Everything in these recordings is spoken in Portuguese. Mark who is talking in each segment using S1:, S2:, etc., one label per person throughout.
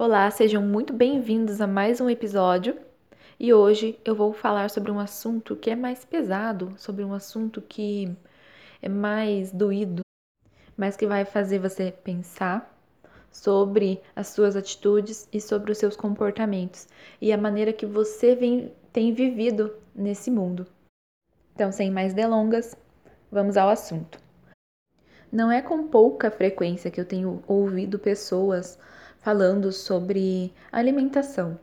S1: Olá, sejam muito bem-vindos a mais um episódio. E hoje eu vou falar sobre um assunto que é mais pesado, sobre um assunto que é mais doído, mas que vai fazer você pensar sobre as suas atitudes e sobre os seus comportamentos e a maneira que você vem, tem vivido nesse mundo. Então, sem mais delongas, vamos ao assunto. Não é com pouca frequência que eu tenho ouvido pessoas falando sobre alimentação,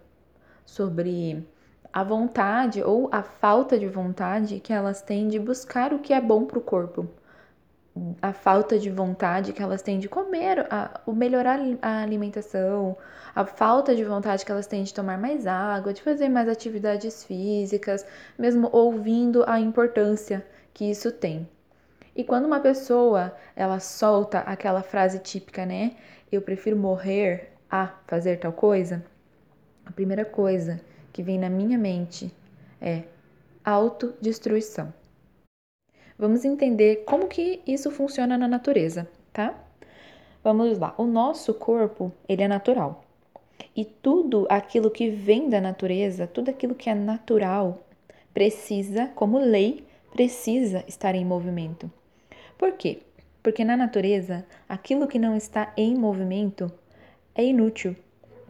S1: sobre a vontade ou a falta de vontade que elas têm de buscar o que é bom para o corpo, a falta de vontade que elas têm de comer, a, o melhorar a alimentação, a falta de vontade que elas têm de tomar mais água, de fazer mais atividades físicas, mesmo ouvindo a importância que isso tem. E quando uma pessoa ela solta aquela frase típica, né? Eu prefiro morrer a fazer tal coisa, a primeira coisa que vem na minha mente é autodestruição. Vamos entender como que isso funciona na natureza, tá? Vamos lá. O nosso corpo, ele é natural. E tudo aquilo que vem da natureza, tudo aquilo que é natural, precisa, como lei, precisa estar em movimento. Por quê? Porque na natureza, aquilo que não está em movimento é inútil.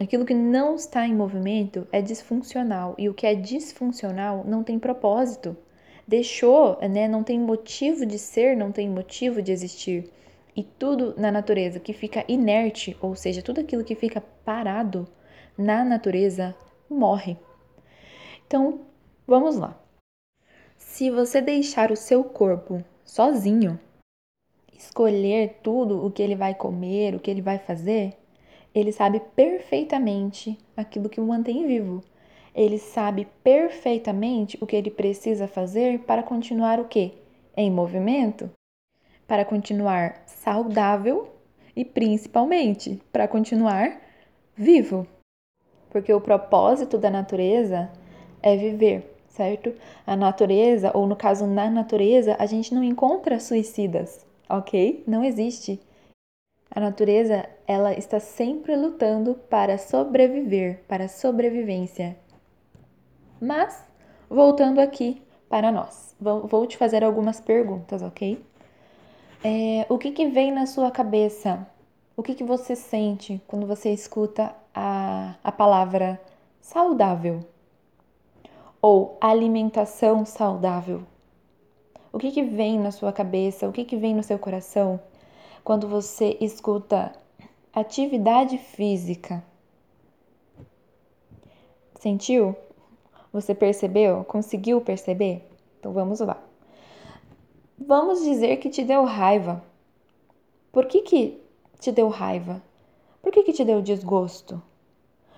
S1: Aquilo que não está em movimento é disfuncional e o que é disfuncional não tem propósito deixou, né, não tem motivo de ser, não tem motivo de existir. E tudo na natureza que fica inerte, ou seja, tudo aquilo que fica parado na natureza morre. Então, vamos lá. Se você deixar o seu corpo sozinho, escolher tudo o que ele vai comer, o que ele vai fazer, ele sabe perfeitamente aquilo que o mantém vivo ele sabe perfeitamente o que ele precisa fazer para continuar o quê? Em movimento, para continuar saudável e principalmente para continuar vivo. Porque o propósito da natureza é viver, certo? A natureza, ou no caso na natureza, a gente não encontra suicidas, ok? Não existe. A natureza, ela está sempre lutando para sobreviver, para sobrevivência. Mas, voltando aqui para nós, vou te fazer algumas perguntas, ok? É, o que, que vem na sua cabeça? O que, que você sente quando você escuta a, a palavra saudável? Ou alimentação saudável? O que, que vem na sua cabeça? O que, que vem no seu coração quando você escuta atividade física? Sentiu? Você percebeu? Conseguiu perceber? Então vamos lá. Vamos dizer que te deu raiva. Por que, que te deu raiva? Por que, que te deu desgosto?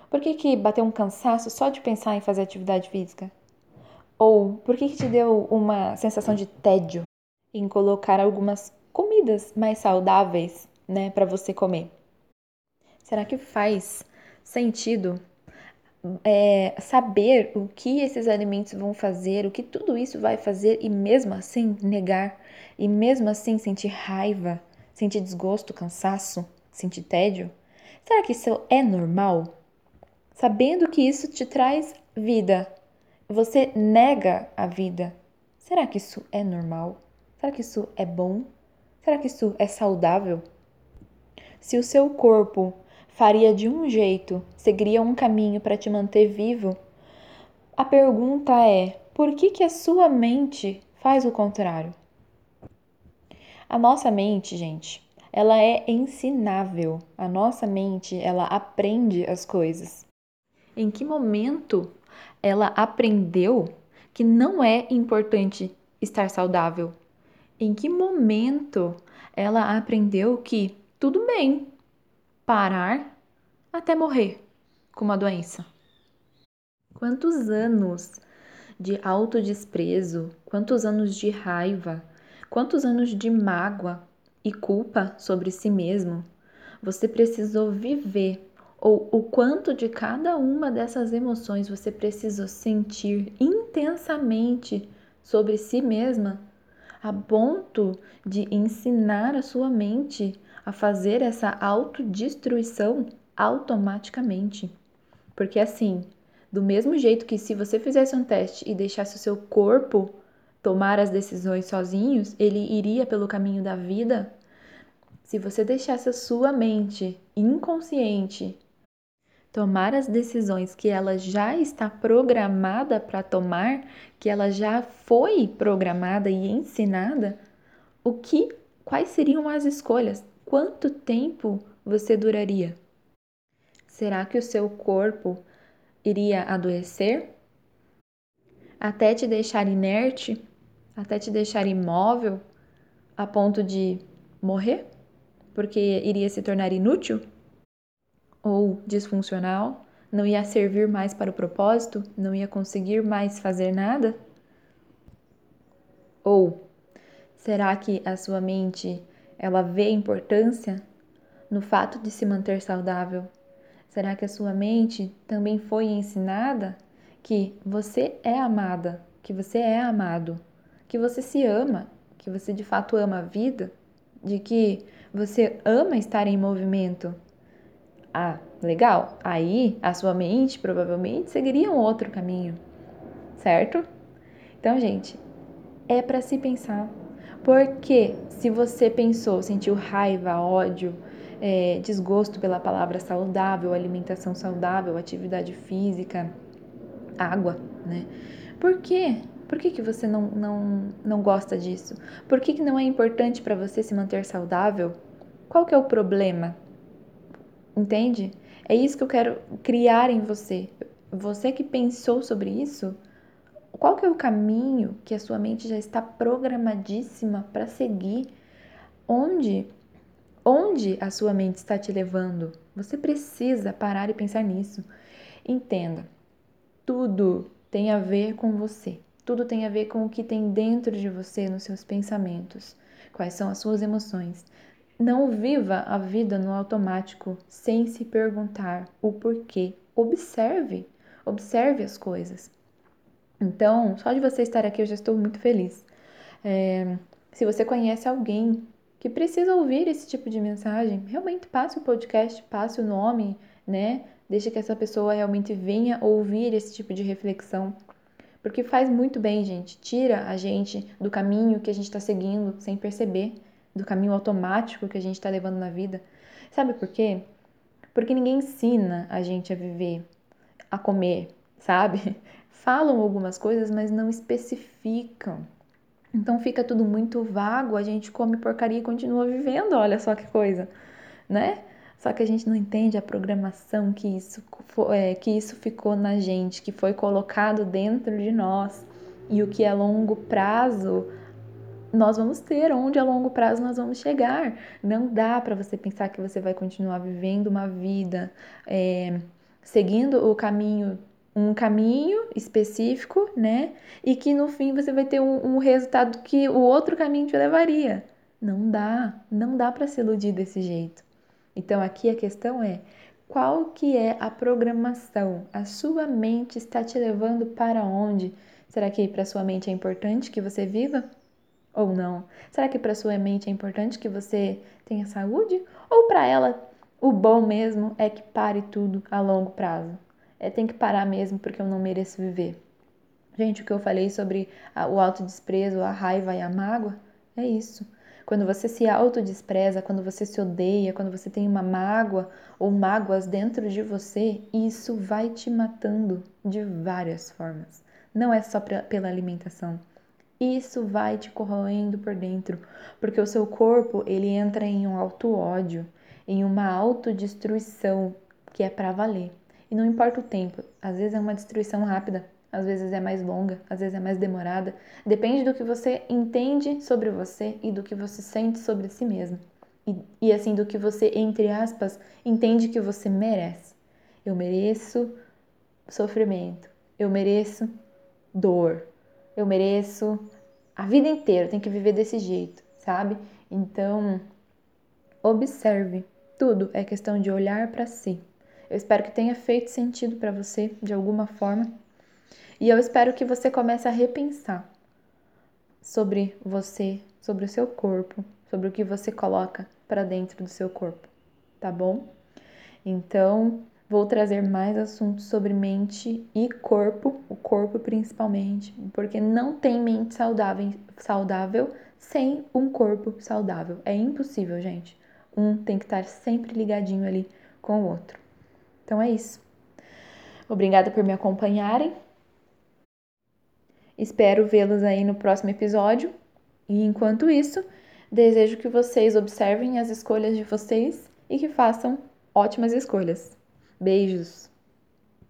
S1: Por que, que bateu um cansaço só de pensar em fazer atividade física? Ou por que, que te deu uma sensação de tédio em colocar algumas comidas mais saudáveis, né, para você comer? Será que faz sentido é, saber o que esses alimentos vão fazer, o que tudo isso vai fazer e mesmo assim negar, e mesmo assim sentir raiva, sentir desgosto, cansaço, sentir tédio? Será que isso é normal? Sabendo que isso te traz vida, você nega a vida. Será que isso é normal? Será que isso é bom? Será que isso é saudável? Se o seu corpo faria de um jeito, seguiria um caminho para te manter vivo? A pergunta é: por que, que a sua mente faz o contrário? A nossa mente, gente, ela é ensinável. A nossa mente, ela aprende as coisas. Em que momento ela aprendeu que não é importante estar saudável? Em que momento ela aprendeu que tudo bem parar até morrer com uma doença. Quantos anos de autodesprezo, quantos anos de raiva, quantos anos de mágoa e culpa sobre si mesmo você precisou viver, ou o quanto de cada uma dessas emoções você precisou sentir intensamente sobre si mesma, a ponto de ensinar a sua mente a fazer essa autodestruição, automaticamente. Porque assim, do mesmo jeito que se você fizesse um teste e deixasse o seu corpo tomar as decisões sozinhos, ele iria pelo caminho da vida. Se você deixasse a sua mente inconsciente tomar as decisões que ela já está programada para tomar, que ela já foi programada e ensinada, o que quais seriam as escolhas? Quanto tempo você duraria? Será que o seu corpo iria adoecer? Até te deixar inerte? Até te deixar imóvel a ponto de morrer? Porque iria se tornar inútil? Ou disfuncional? Não ia servir mais para o propósito? Não ia conseguir mais fazer nada? Ou será que a sua mente ela vê importância no fato de se manter saudável? Será que a sua mente também foi ensinada que você é amada, que você é amado, que você se ama, que você de fato ama a vida, de que você ama estar em movimento? Ah, legal. Aí a sua mente provavelmente seguiria um outro caminho, certo? Então, gente, é para se pensar. Porque se você pensou, sentiu raiva, ódio, é, desgosto pela palavra saudável, alimentação saudável, atividade física, água, né? Por quê? Por que, que você não, não, não gosta disso? Por que, que não é importante para você se manter saudável? Qual que é o problema? Entende? É isso que eu quero criar em você. Você que pensou sobre isso, qual que é o caminho que a sua mente já está programadíssima para seguir? Onde Onde a sua mente está te levando? Você precisa parar e pensar nisso. Entenda, tudo tem a ver com você. Tudo tem a ver com o que tem dentro de você, nos seus pensamentos. Quais são as suas emoções? Não viva a vida no automático sem se perguntar o porquê. Observe, observe as coisas. Então, só de você estar aqui eu já estou muito feliz. É, se você conhece alguém que precisa ouvir esse tipo de mensagem, realmente passe o podcast, passe o nome, né? Deixa que essa pessoa realmente venha ouvir esse tipo de reflexão. Porque faz muito bem, gente. Tira a gente do caminho que a gente está seguindo sem perceber, do caminho automático que a gente está levando na vida. Sabe por quê? Porque ninguém ensina a gente a viver, a comer, sabe? Falam algumas coisas, mas não especificam. Então fica tudo muito vago, a gente come porcaria e continua vivendo, olha só que coisa, né? Só que a gente não entende a programação que isso, é, que isso ficou na gente, que foi colocado dentro de nós e o que a longo prazo nós vamos ter, onde a longo prazo nós vamos chegar. Não dá para você pensar que você vai continuar vivendo uma vida é, seguindo o caminho um caminho específico, né? E que no fim você vai ter um, um resultado que o outro caminho te levaria. Não dá, não dá para se iludir desse jeito. Então aqui a questão é qual que é a programação? A sua mente está te levando para onde? Será que para sua mente é importante que você viva ou não? Será que para sua mente é importante que você tenha saúde ou para ela o bom mesmo é que pare tudo a longo prazo? é, tem que parar mesmo porque eu não mereço viver. Gente, o que eu falei sobre a, o autodesprezo, a raiva e a mágoa, é isso. Quando você se autodespreza, quando você se odeia, quando você tem uma mágoa ou mágoas dentro de você, isso vai te matando de várias formas. Não é só pra, pela alimentação. Isso vai te corroendo por dentro, porque o seu corpo ele entra em um auto ódio, em uma autodestruição que é para valer. E não importa o tempo, às vezes é uma destruição rápida, às vezes é mais longa, às vezes é mais demorada. Depende do que você entende sobre você e do que você sente sobre si mesmo. E, e assim, do que você, entre aspas, entende que você merece. Eu mereço sofrimento, eu mereço dor, eu mereço a vida inteira, tem que viver desse jeito, sabe? Então, observe. Tudo é questão de olhar para si. Eu espero que tenha feito sentido para você de alguma forma. E eu espero que você comece a repensar sobre você, sobre o seu corpo, sobre o que você coloca para dentro do seu corpo, tá bom? Então, vou trazer mais assuntos sobre mente e corpo, o corpo principalmente, porque não tem mente saudável, saudável sem um corpo saudável. É impossível, gente. Um tem que estar sempre ligadinho ali com o outro. Então é isso. Obrigada por me acompanharem. Espero vê-los aí no próximo episódio. E enquanto isso, desejo que vocês observem as escolhas de vocês e que façam ótimas escolhas. Beijos!